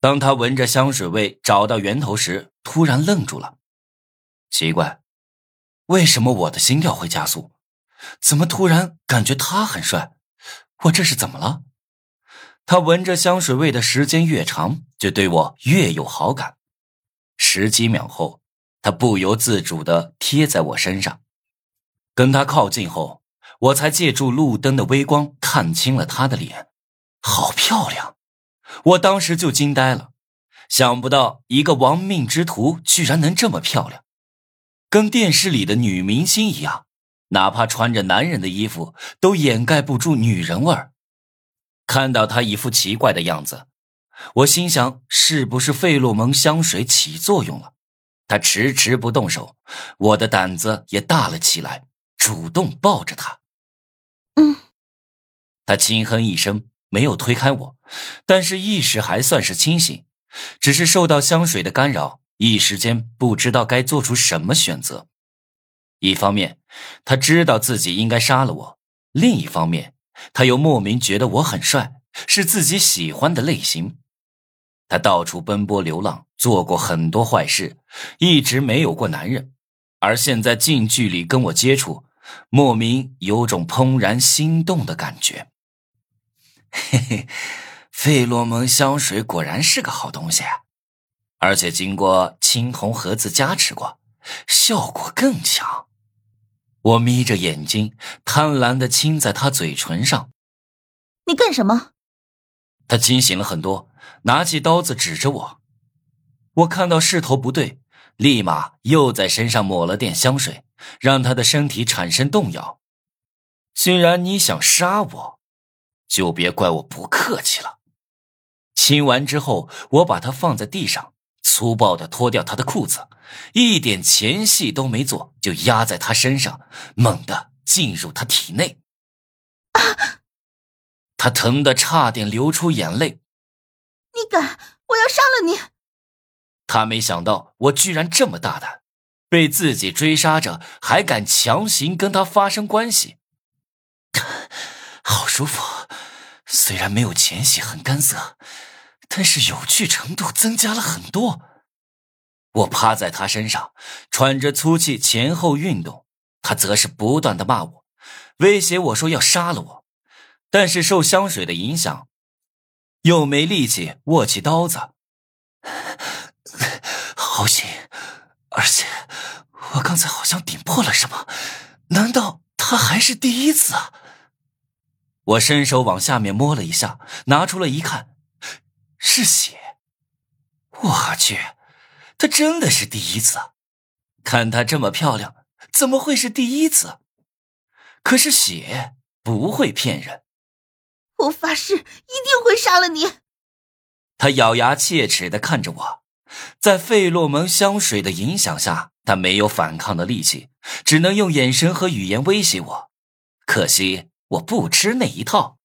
当他闻着香水味找到源头时，突然愣住了。奇怪，为什么我的心跳会加速？怎么突然感觉他很帅？我这是怎么了？他闻着香水味的时间越长，就对我越有好感。十几秒后，他不由自主的贴在我身上。跟他靠近后，我才借助路灯的微光看清了他的脸，好漂亮！我当时就惊呆了，想不到一个亡命之徒居然能这么漂亮，跟电视里的女明星一样，哪怕穿着男人的衣服都掩盖不住女人味儿。看到他一副奇怪的样子，我心想：是不是费洛蒙香水起作用了？他迟迟不动手，我的胆子也大了起来，主动抱着他。嗯，他轻哼一声。没有推开我，但是意识还算是清醒，只是受到香水的干扰，一时间不知道该做出什么选择。一方面，他知道自己应该杀了我；另一方面，他又莫名觉得我很帅，是自己喜欢的类型。他到处奔波流浪，做过很多坏事，一直没有过男人，而现在近距离跟我接触，莫名有种怦然心动的感觉。嘿嘿，费洛蒙香水果然是个好东西，而且经过青铜盒子加持过，效果更强。我眯着眼睛，贪婪的亲在他嘴唇上。你干什么？他清醒了很多，拿起刀子指着我。我看到势头不对，立马又在身上抹了点香水，让他的身体产生动摇。既然你想杀我。就别怪我不客气了。亲完之后，我把他放在地上，粗暴的脱掉他的裤子，一点前戏都没做，就压在他身上，猛地进入他体内。啊！他疼得差点流出眼泪。你敢！我要杀了你！他没想到我居然这么大胆，被自己追杀着，还敢强行跟他发生关系。好舒服。虽然没有前戏很干涩，但是有趣程度增加了很多。我趴在他身上，喘着粗气前后运动，他则是不断的骂我，威胁我说要杀了我。但是受香水的影响，又没力气握起刀子。好险！而且我刚才好像顶破了什么，难道他还是第一次啊？我伸手往下面摸了一下，拿出来一看，是血。我去，她真的是第一次。看她这么漂亮，怎么会是第一次？可是血不会骗人。我发誓一定会杀了你。他咬牙切齿的看着我，在费洛蒙香水的影响下，他没有反抗的力气，只能用眼神和语言威胁我。可惜。我不吃那一套。